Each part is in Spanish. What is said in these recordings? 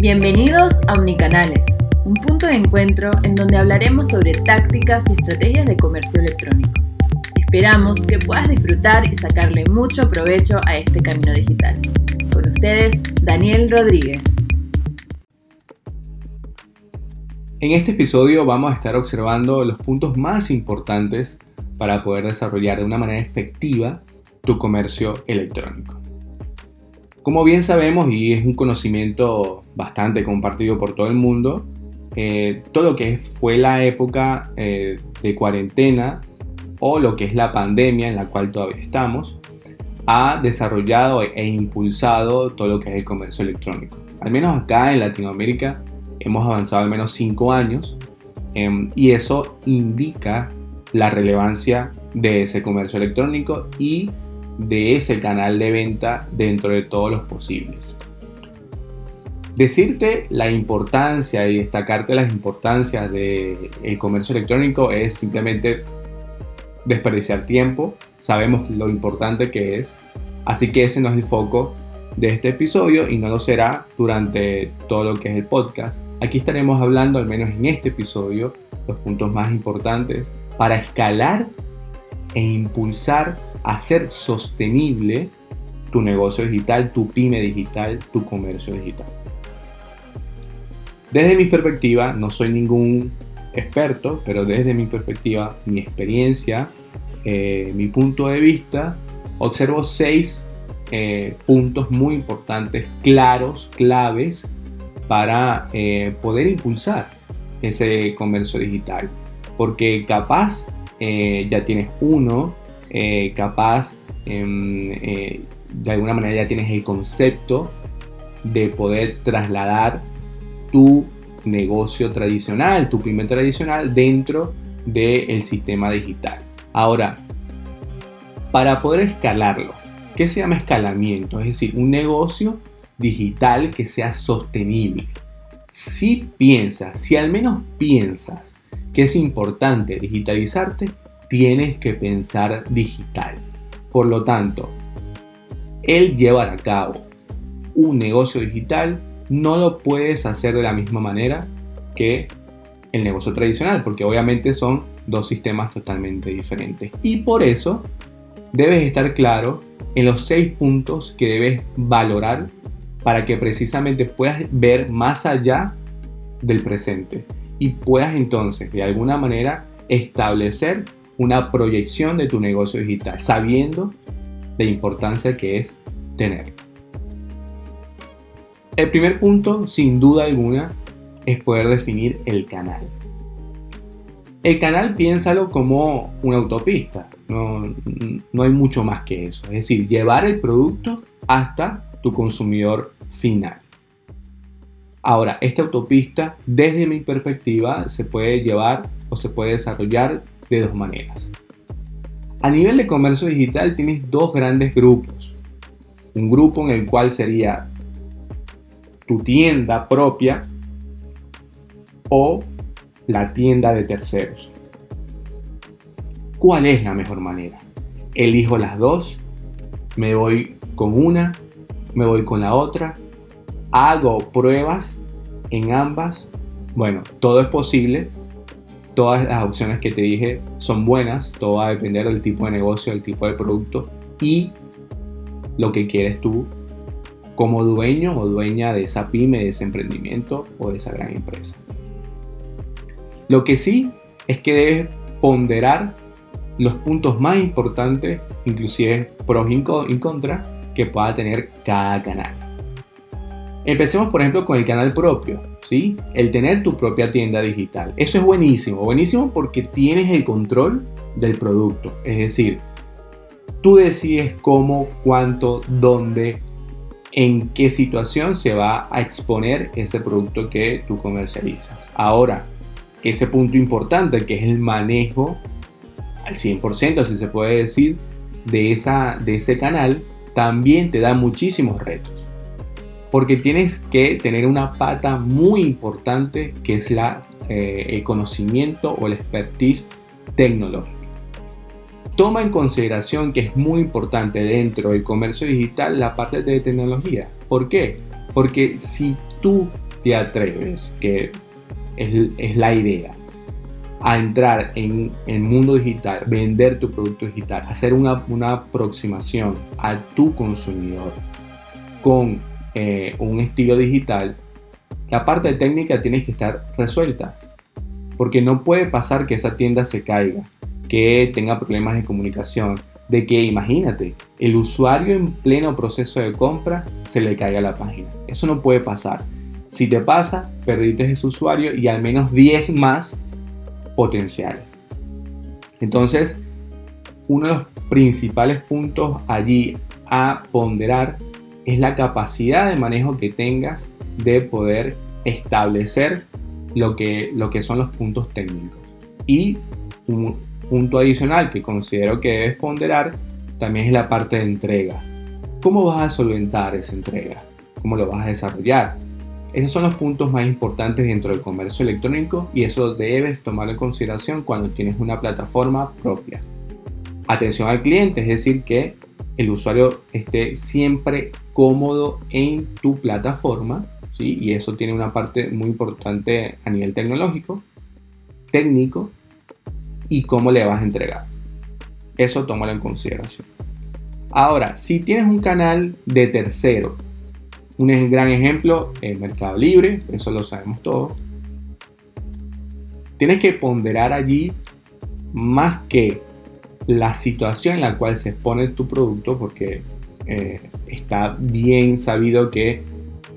Bienvenidos a Omnicanales, un punto de encuentro en donde hablaremos sobre tácticas y estrategias de comercio electrónico. Esperamos que puedas disfrutar y sacarle mucho provecho a este camino digital. Con ustedes, Daniel Rodríguez. En este episodio vamos a estar observando los puntos más importantes para poder desarrollar de una manera efectiva tu comercio electrónico. Como bien sabemos, y es un conocimiento bastante compartido por todo el mundo, eh, todo lo que fue la época eh, de cuarentena o lo que es la pandemia en la cual todavía estamos, ha desarrollado e impulsado todo lo que es el comercio electrónico. Al menos acá en Latinoamérica hemos avanzado al menos 5 años em, y eso indica la relevancia de ese comercio electrónico y de ese canal de venta dentro de todos los posibles. Decirte la importancia y destacarte las importancias del comercio electrónico es simplemente desperdiciar tiempo. Sabemos lo importante que es. Así que ese no es el foco de este episodio y no lo será durante todo lo que es el podcast. Aquí estaremos hablando, al menos en este episodio, los puntos más importantes para escalar e impulsar hacer sostenible tu negocio digital, tu pyme digital, tu comercio digital. Desde mi perspectiva, no soy ningún experto, pero desde mi perspectiva, mi experiencia, eh, mi punto de vista, observo seis eh, puntos muy importantes, claros, claves, para eh, poder impulsar ese comercio digital. Porque capaz ya tienes uno, eh, capaz em, eh, de alguna manera ya tienes el concepto de poder trasladar tu negocio tradicional, tu pyme tradicional dentro del sistema digital. Ahora, para poder escalarlo, ¿qué se llama escalamiento? Es decir, un negocio digital que sea sostenible. Si piensas, si al menos piensas que es importante digitalizarte, tienes que pensar digital. Por lo tanto, el llevar a cabo un negocio digital no lo puedes hacer de la misma manera que el negocio tradicional, porque obviamente son dos sistemas totalmente diferentes. Y por eso debes estar claro en los seis puntos que debes valorar para que precisamente puedas ver más allá del presente y puedas entonces de alguna manera establecer una proyección de tu negocio digital, sabiendo la importancia que es tener. El primer punto, sin duda alguna, es poder definir el canal. El canal piénsalo como una autopista, no, no, hay mucho más que eso, es decir, llevar el producto hasta tu consumidor final. Ahora, esta autopista, desde mi perspectiva, se puede llevar o se puede desarrollar de dos maneras. A nivel de comercio digital tienes dos grandes grupos. Un grupo en el cual sería tu tienda propia o la tienda de terceros. ¿Cuál es la mejor manera? Elijo las dos, me voy con una, me voy con la otra, hago pruebas en ambas. Bueno, todo es posible, todas las opciones que te dije son buenas, todo va a depender del tipo de negocio, del tipo de producto y lo que quieres tú como dueño o dueña de esa pyme, de ese emprendimiento o de esa gran empresa. Lo que sí es que debes ponderar los puntos más importantes, inclusive pros y contras, que pueda tener cada canal. Empecemos por ejemplo con el canal propio, ¿sí? El tener tu propia tienda digital. Eso es buenísimo, buenísimo porque tienes el control del producto. Es decir, tú decides cómo, cuánto, dónde, en qué situación se va a exponer ese producto que tú comercializas. Ahora, ese punto importante que es el manejo al 100%, si se puede decir, de, esa, de ese canal, también te da muchísimos retos porque tienes que tener una pata muy importante que es la, eh, el conocimiento o el expertise tecnológico. Toma en consideración que es muy importante dentro del comercio digital la parte de tecnología. ¿Por qué? Porque si tú te atreves, que es, la idea, a entrar en el mundo digital, vender tu producto digital, hacer una, aproximación a tu consumidor con eh, un estilo digital, la parte técnica tiene que estar resuelta. Porque no puede pasar que esa tienda se caiga, que tenga problemas de comunicación, de que imagínate, el usuario en pleno proceso de compra se le caiga la página. Eso no puede pasar. Si te pasa, perdiste ese usuario y al menos 10 más potenciales. Entonces, uno de los principales puntos allí a ponderar es la capacidad de manejo que tengas de poder establecer lo que, lo que son los puntos técnicos. Y un punto adicional que considero que debes ponderar también es la parte de entrega. ¿Cómo vas a solventar esa entrega? ¿Cómo lo vas a desarrollar? Esos son los puntos más importantes dentro del comercio electrónico y eso debes tomarlo en consideración cuando tienes una plataforma propia. Atención al cliente, es decir, que el usuario esté siempre cómodo en tu plataforma ¿sí? y eso tiene una parte muy importante a nivel tecnológico, técnico y cómo le vas a entregar. Eso tómalo en consideración. Ahora, si tienes un canal de tercero, un gran ejemplo, el Mercado Libre, eso lo sabemos todos. Tienes que ponderar allí más que la situación en la cual se expone tu producto, porque eh, está bien sabido que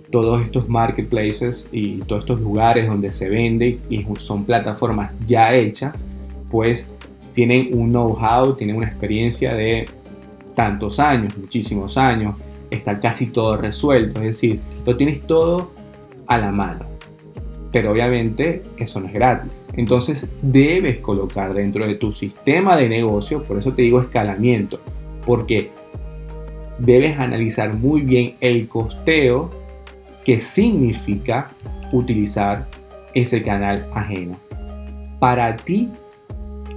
todos estos marketplaces y todos estos lugares donde se vende y son plataformas ya hechas, pues tienen un know-how, tienen una experiencia de tantos años, muchísimos años, está casi todo resuelto, es decir, lo tienes todo a la mano. Pero obviamente eso no es gratis. Entonces debes colocar dentro de tu sistema de negocio, por eso te digo escalamiento, porque debes analizar muy bien el costeo que significa utilizar ese canal ajeno. Para ti,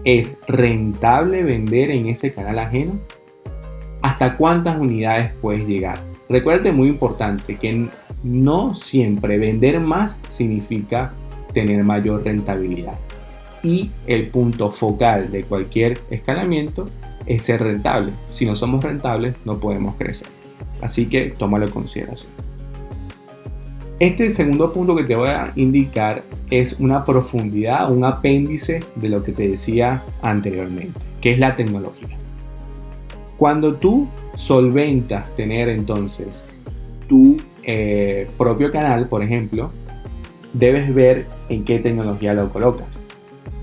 ¿es rentable vender en ese canal ajeno? hasta cuántas unidades puedes llegar. Recuerde muy importante que no siempre vender más significa tener mayor rentabilidad. Y el punto focal de cualquier escalamiento es ser rentable. Si no somos rentables, no podemos crecer. Así que tómalo en consideración. Este segundo punto que te voy a indicar es una profundidad, un apéndice de lo que te decía anteriormente, que es la tecnología. Cuando tú solventas tener entonces tu eh, propio canal, por ejemplo, debes ver en qué tecnología lo colocas.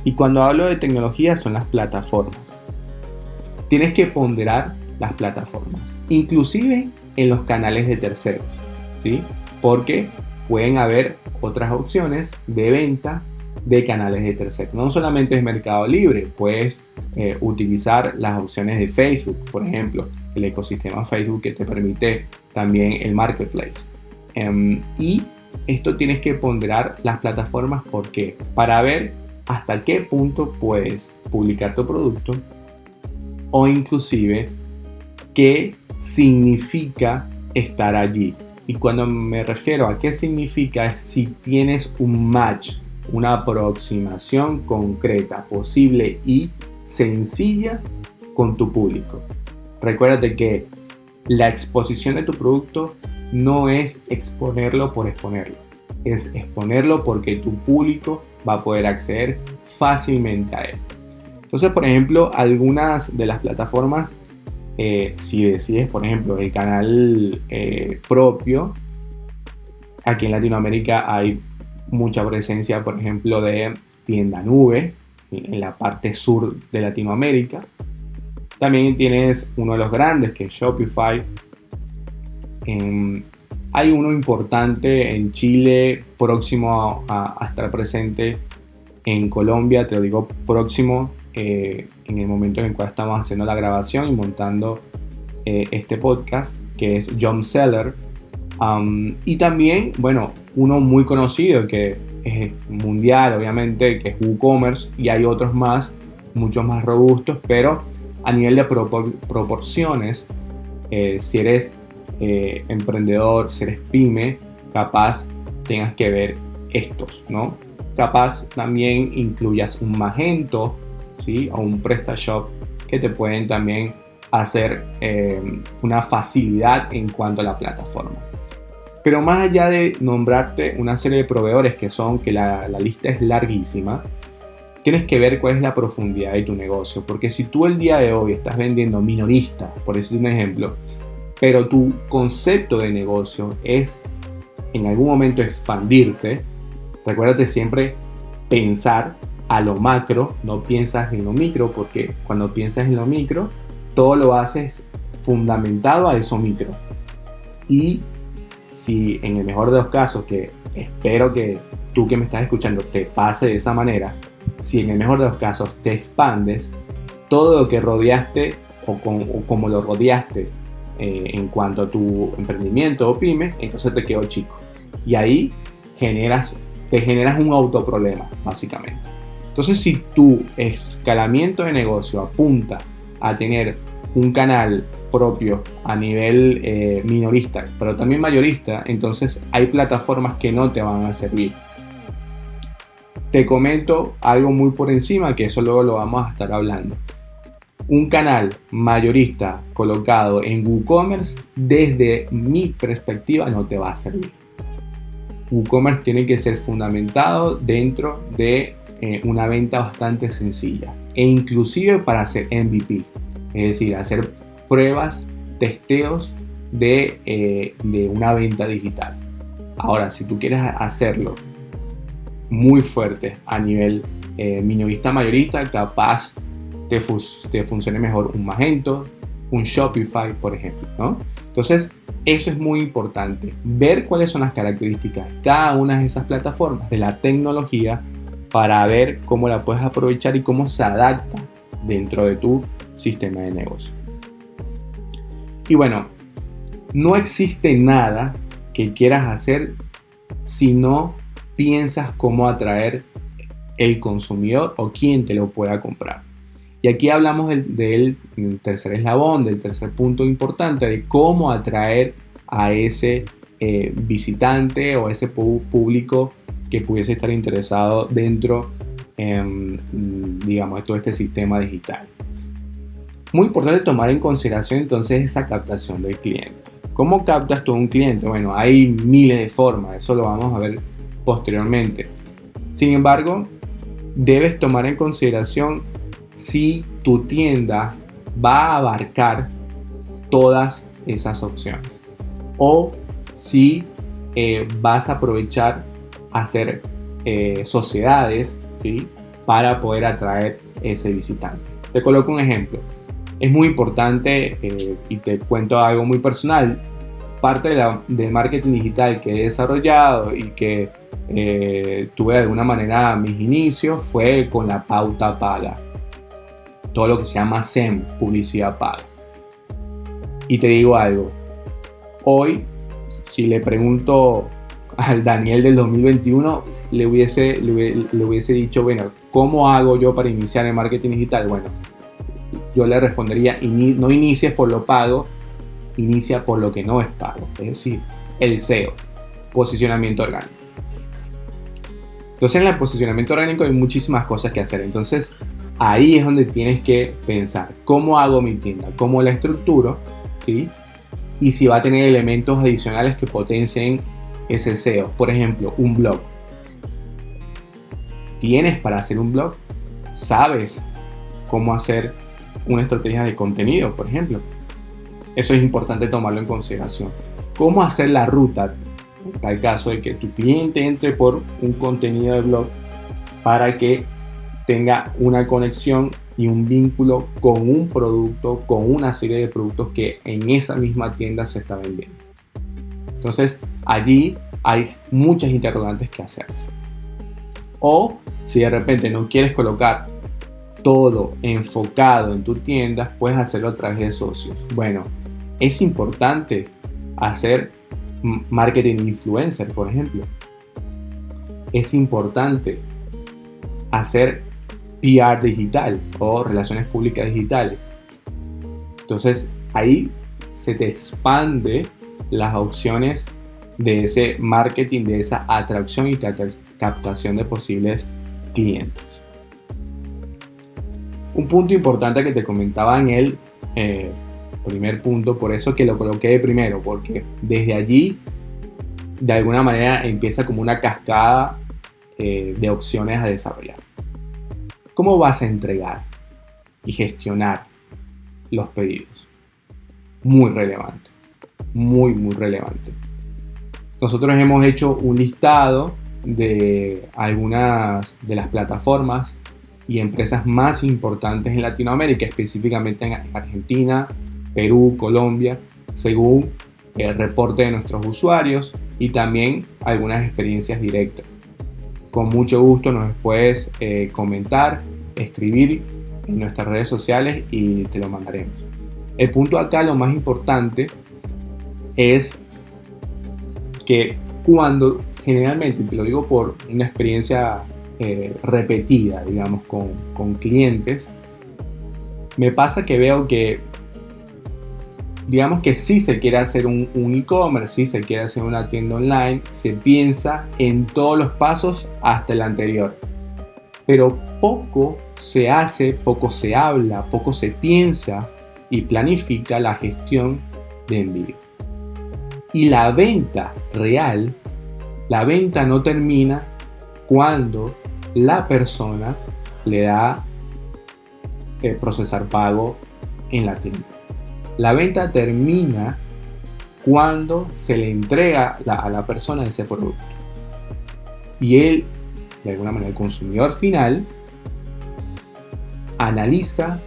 Y cuando hablo de tecnología son las plataformas. Tienes que ponderar las plataformas, inclusive en los canales de terceros, ¿sí? Porque pueden haber otras opciones de venta de canales de terceros. No solamente es Mercado Libre, puedes eh, utilizar las opciones de Facebook, por ejemplo, el ecosistema Facebook que te permite también el marketplace. Em, y esto tienes que ponderar las plataformas porque para ver hasta qué punto puedes publicar tu producto o inclusive qué significa estar allí. Y cuando me refiero a qué significa es si tienes un match una aproximación concreta, posible y sencilla con tu público. Recuérdate que la exposición de tu producto no es exponerlo por exponerlo, es exponerlo porque tu público va a poder acceder fácilmente a él. Entonces, por ejemplo, algunas de las plataformas, eh, si decides, por ejemplo, el canal eh, propio, aquí en Latinoamérica hay mucha presencia, por ejemplo, de tienda nube en la parte sur de Latinoamérica. También tienes uno de los grandes que es Shopify. Em, hay uno importante en Chile, próximo a, estar presente en Colombia, te lo digo próximo, eh, en el momento en el cual estamos haciendo la grabación y montando eh, este podcast, que es John Seller. y también, bueno, uno muy conocido que es mundial, obviamente, que es WooCommerce, y hay otros más, muchos más robustos, pero a nivel de proporciones, eh, si eres eh, emprendedor, si eres pyme, capaz tengas que ver estos, ¿no? Capaz también incluyas un Magento, ¿sí? O un PrestaShop que te pueden también hacer eh, una facilidad en cuanto a la plataforma. Pero más allá de nombrarte una serie de proveedores que son, que la, la lista es larguísima, tienes que ver cuál es la profundidad de tu negocio. Porque si tú el día de hoy estás vendiendo minorista, por decir un ejemplo, pero tu concepto de negocio es en algún momento expandirte, recuérdate siempre pensar a lo macro, no piensas en lo micro, porque cuando piensas en lo micro, todo lo haces fundamentado a eso micro. Y si en el mejor de los casos, que espero que tú que me estás escuchando te pase de esa manera, si en el mejor de los casos te expandes, todo lo que rodeaste o, como lo rodeaste eh, en cuanto a tu emprendimiento o pyme, entonces te quedó chico. Y ahí generas, te generas un autoproblema, básicamente. Entonces, si tu escalamiento de negocio apunta a tener un canal propio a nivel eh, minorista, pero también mayorista, entonces hay plataformas que no te van a servir te comento algo muy por encima, que eso luego lo vamos a estar hablando. Un canal mayorista colocado en WooCommerce, desde mi perspectiva, no te va a servir. WooCommerce tiene que ser fundamentado dentro de eh, una venta bastante sencilla e inclusive para hacer MVP, es decir, hacer pruebas, testeos de, eh, de una venta digital. Ahora, si tú quieres hacerlo muy fuerte a nivel eh, minorista mayorista, capaz te, funcione mejor un Magento, un Shopify, por ejemplo. ¿no? Entonces, eso es muy importante, ver cuáles son las características de cada una de esas plataformas, de la tecnología, para ver cómo la puedes aprovechar y cómo se adapta dentro de tu sistema de negocio. Y bueno, no existe nada que quieras hacer si no piensas cómo atraer el consumidor o quién te lo pueda comprar. Y aquí hablamos del, tercer eslabón, del tercer punto importante, de cómo atraer a ese eh, visitante o ese público que pudiese estar interesado dentro, digamos, de todo este sistema digital. Muy importante tomar en consideración entonces esa captación del cliente. ¿Cómo captas tú a un cliente? Bueno, hay miles de formas, eso lo vamos a ver posteriormente. Sin embargo, debes tomar en consideración si tu tienda va a abarcar todas esas opciones o si eh, vas a aprovechar hacer eh, sociedades para poder atraer ese visitante. Te coloco un ejemplo. Es muy importante eh, y te cuento algo muy personal. Parte de del marketing digital que he desarrollado y que tuve de alguna manera mis inicios fue con la pauta paga. Todo lo que se llama SEM, publicidad paga. Y te digo algo, hoy si le pregunto al Daniel del 2021, le hubiese, le, hubiese dicho, bueno, ¿cómo hago yo para iniciar el marketing digital? Bueno, yo le respondería, no inicies por lo pago, inicia por lo que no es pago, es decir, el SEO, posicionamiento orgánico. Entonces en el posicionamiento orgánico hay muchísimas cosas que hacer. Entonces ahí es donde tienes que pensar cómo hago mi tienda, cómo la estructuro, ¿sí? y si va a tener elementos adicionales que potencien ese SEO. Por ejemplo, un blog. ¿Tienes para hacer un blog? ¿Sabes cómo hacer una estrategia de contenido, por ejemplo? Eso es importante tomarlo en consideración. ¿Cómo hacer la ruta? en tal caso de que tu cliente entre por un contenido de blog para que tenga una conexión y un vínculo con un producto, con una serie de productos que en esa misma tienda se está vendiendo. Entonces allí hay muchas interrogantes que hacerse. O si de repente no quieres colocar todo enfocado en tu tienda, puedes hacerlo a través de socios. Bueno, es importante hacer marketing influencer, por ejemplo. Es importante hacer PR digital o relaciones públicas digitales. Entonces ahí se te expande las opciones de ese marketing, de esa atracción y captación de posibles clientes. Un punto importante que te comentaba en el eh, primer punto, por eso que lo coloqué primero, porque desde allí de alguna manera empieza como una cascada eh, de opciones a desarrollar. ¿Cómo vas a entregar y gestionar los pedidos? Muy relevante, muy, muy relevante. Nosotros hemos hecho un listado de algunas de las plataformas y empresas más importantes en Latinoamérica, específicamente en Argentina, Perú, Colombia, según el reporte de nuestros usuarios y también algunas experiencias directas. Con mucho gusto nos puedes eh, comentar, escribir en nuestras redes sociales y te lo mandaremos. El punto acá, lo más importante, es que cuando generalmente, te lo digo por una experiencia eh, repetida, digamos, con, con clientes, me pasa que veo que digamos que si se quiere hacer un, e-commerce, si se quiere hacer una tienda online, se piensa en todos los pasos hasta el anterior. Pero poco se hace, poco se habla, poco se piensa y planifica la gestión de envío. Y la venta real, la venta no termina cuando la persona le da eh, procesar pago en la tienda. La venta termina cuando se le entrega a la persona ese producto. Y él, de alguna manera, el consumidor final, analiza,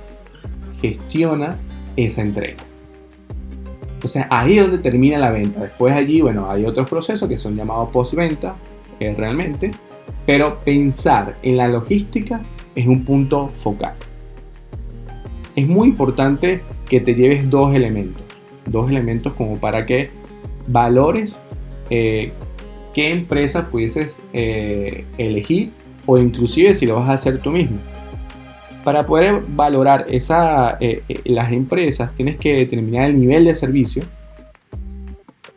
gestiona esa entrega. Entonces ahí es donde termina la venta. Después allí, bueno, hay otros procesos que son llamados postventa, es realmente, pero pensar en la logística es un punto focal. Es muy importante que te lleves dos elementos. Dos elementos como para que valores eh, qué empresa pudieses eh, elegir o inclusive si lo vas a hacer tú mismo. Para poder valorar esa, eh, las empresas tienes que determinar el nivel de servicio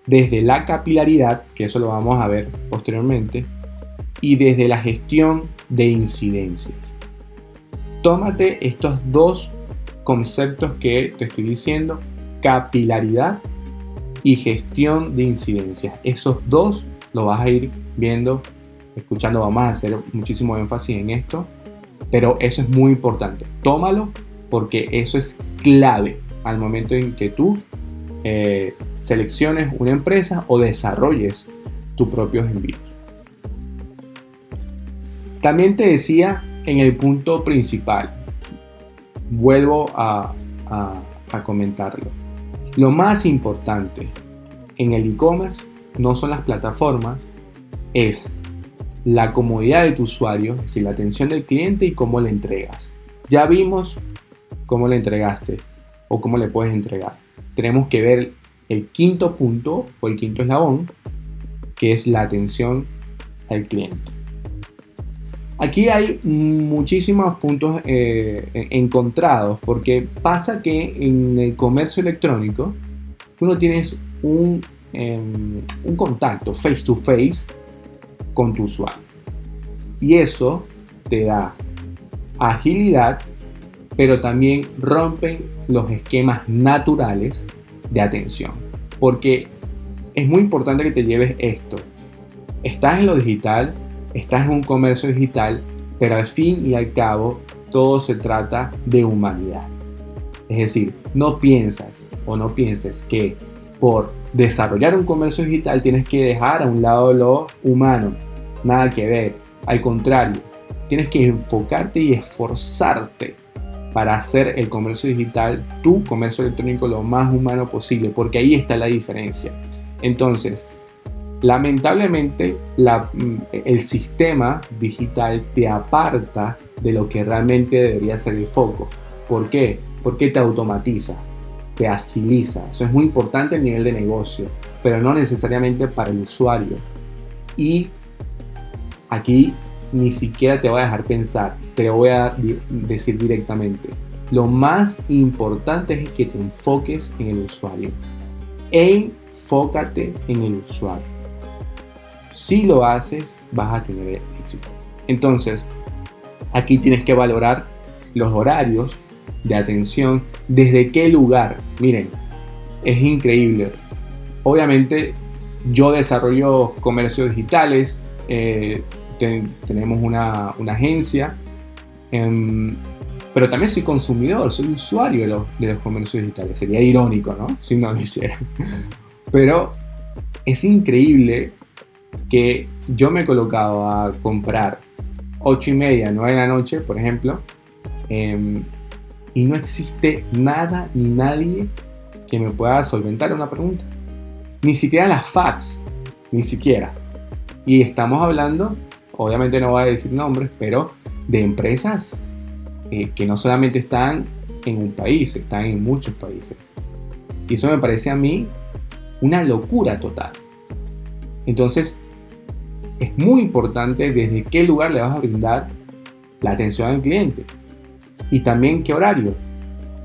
desde la capilaridad, que eso lo vamos a ver posteriormente, y desde la gestión de incidencias. Tómate estos dos conceptos que te estoy diciendo, capilaridad y gestión de incidencias. Esos dos lo vas a ir viendo, escuchando, vamos a hacer muchísimo énfasis en esto, pero eso es muy importante. Tómalo porque eso es clave al momento en que tú eh, selecciones una empresa o desarrolles tus propios envíos. También te decía en el punto principal, vuelvo a, comentarlo. Lo más importante en el e-commerce no son las plataformas, es la comodidad de tu usuario, es decir, la atención del cliente y cómo le entregas. Ya vimos cómo le entregaste o cómo le puedes entregar. Tenemos que ver el quinto punto o el quinto eslabón, que es la atención al cliente. Aquí hay muchísimos puntos eh, encontrados porque pasa que en el comercio electrónico tú no tienes em, un contacto face to face con tu usuario. Y eso te da agilidad, pero también rompen los esquemas naturales de atención. Porque es muy importante que te lleves esto. Estás en lo digital, estás en un comercio digital, pero al fin y al cabo todo se trata de humanidad. Es decir, no piensas o no pienses que por desarrollar un comercio digital tienes que dejar a un lado lo humano. Nada que ver. Al contrario, tienes que enfocarte y esforzarte para hacer el comercio digital, tu comercio electrónico, lo más humano posible, porque ahí está la diferencia. Entonces, Lamentablemente, mm, el sistema digital te aparta de lo que realmente debería ser el foco. ¿Por qué? Porque te automatiza, te agiliza. Eso es muy importante a nivel de negocio, pero no necesariamente para el usuario. Y aquí ni siquiera te voy a dejar pensar, te voy a decir directamente. Lo más importante es que te enfoques en el usuario. Enfócate en el usuario si lo haces, vas a tener éxito. Entonces, aquí tienes que valorar los horarios de atención, desde qué lugar. Miren, es increíble. Obviamente, yo desarrollo comercios digitales, eh, tenemos una, agencia, em, pero también soy consumidor, soy usuario de los, de los comercios digitales. Sería irónico, ¿no? Si no lo hiciera. Pero es increíble que yo me he colocado a comprar 8 y media, 9 de la noche, por ejemplo, em, y no existe nada ni nadie que me pueda solventar una pregunta. Ni siquiera las fax, ni siquiera. Y estamos hablando, obviamente no voy a decir nombres, pero de empresas eh, que no solamente están en un país, están en muchos países. Y eso me parece a mí una locura total. Entonces, es muy importante desde qué lugar le vas a brindar la atención al cliente y también qué horario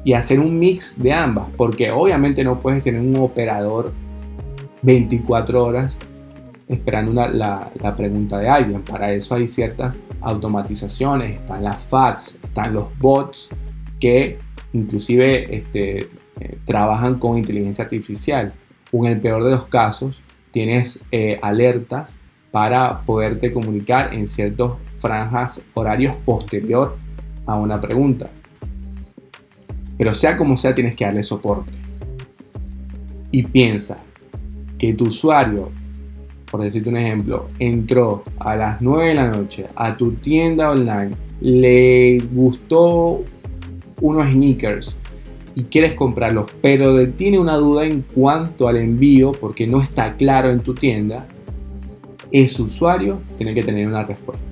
y hacer un mix de ambas, porque obviamente no puedes tener un operador 24 horas esperando la, pregunta de alguien. Para eso hay ciertas automatizaciones, están las fax, están los bots que inclusive este, eh, trabajan con inteligencia artificial. O en el peor de los casos, tienes eh, alertas para poderte comunicar en ciertas franjas horarios posterior a una pregunta. Pero sea como sea, tienes que darle soporte. Y piensa que tu usuario por decirte un ejemplo, entró a las 9 de la noche a tu tienda online, le gustó unos sneakers y quieres comprarlos, pero tiene una duda en cuanto al envío porque no está claro en tu tienda, ese usuario tiene que tener una respuesta.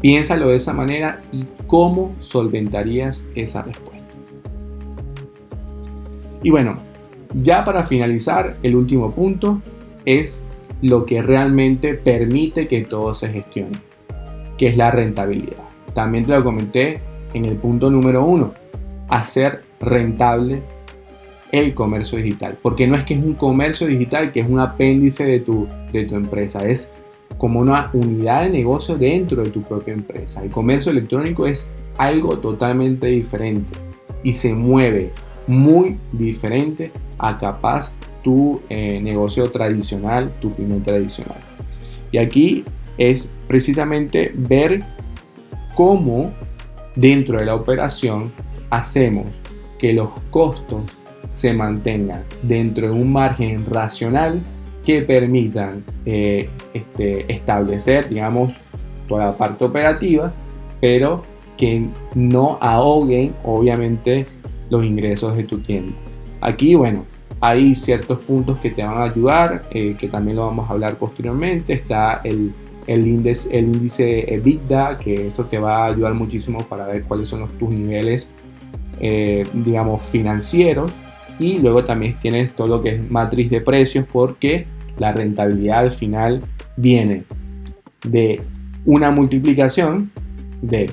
Piénsalo de esa manera y cómo solventarías esa respuesta. Y bueno, ya para finalizar, el último punto es lo que realmente permite que todo se gestione, que es la rentabilidad. También te lo comenté en el punto número uno, hacer rentable el comercio digital. Porque no es que es un comercio digital que es un apéndice de tu, de tu empresa, es como una unidad de negocio dentro de tu propia empresa. El comercio electrónico es algo totalmente diferente y se mueve muy diferente a capaz tu eh, negocio tradicional, tu pyme tradicional. Y aquí es precisamente ver cómo dentro de la operación hacemos que los costos se mantengan dentro de un margen racional que permitan eh, este, establecer, digamos, toda la parte operativa, pero que no ahoguen, obviamente, los ingresos de tu tienda. Aquí, bueno, hay ciertos puntos que te van a ayudar, eh, que también lo vamos a hablar posteriormente. Está el, el, índice, el índice EBITDA, que eso te va a ayudar muchísimo para ver cuáles son los, tus niveles, eh, digamos, financieros. Y luego también tienes todo lo que es matriz de precios, porque la rentabilidad al final viene de una multiplicación de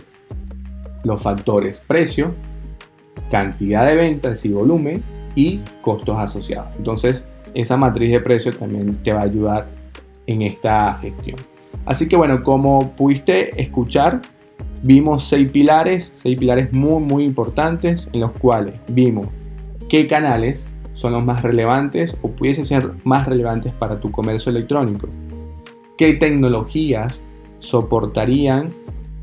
los factores precio, cantidad de ventas y volumen y costos asociados. Entonces, esa matriz de precios también te va a ayudar en esta gestión. Así que bueno, como pudiste escuchar, vimos seis pilares, seis pilares muy muy importantes en los cuales vimos qué canales son los más relevantes o pudiesen ser más relevantes para tu comercio electrónico. ¿Qué tecnologías soportarían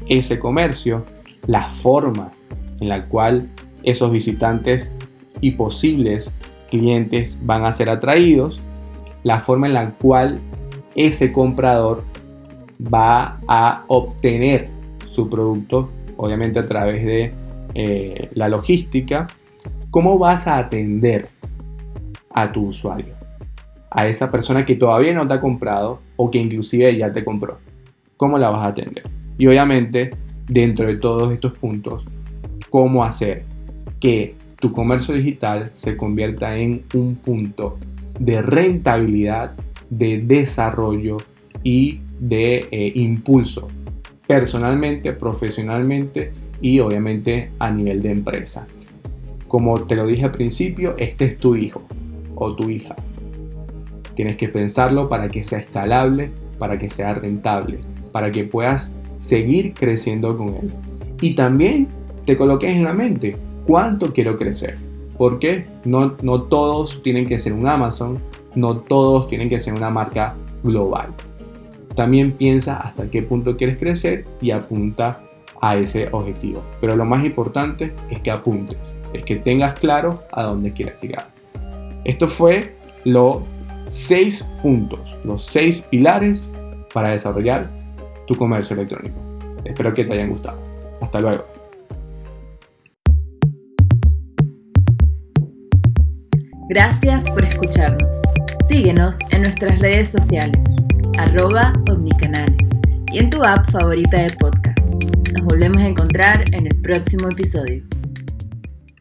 ese comercio? La forma en la cual esos visitantes y posibles clientes van a ser atraídos, la forma en la cual ese comprador va a obtener su producto, obviamente a través de eh, la logística, cómo vas a atender a tu usuario, a esa persona que todavía no te ha comprado o que inclusive ya te compró, cómo la vas a atender. Y obviamente, dentro de todos estos puntos, cómo hacer que tu comercio digital se convierta en un punto de rentabilidad, de desarrollo y de eh, impulso personalmente, profesionalmente y obviamente a nivel de empresa. Como te lo dije al principio, este es tu hijo o tu hija. Tienes que pensarlo para que sea escalable, para que sea rentable, para que puedas seguir creciendo con él. Y también te coloques en la mente cuánto quiero crecer. Porque no, no todos tienen que ser un Amazon, no todos tienen que ser una marca global. También piensa hasta qué punto quieres crecer y apunta a ese objetivo. Pero lo más importante es que apuntes, es que tengas claro a dónde quieres llegar. Esto fue los seis puntos, los seis pilares para desarrollar tu comercio electrónico. Espero que te hayan gustado. Hasta luego. Gracias por escucharnos. Síguenos en nuestras redes sociales, arroba omnicanales y en tu app favorita de podcast. Nos volvemos a encontrar en el próximo episodio.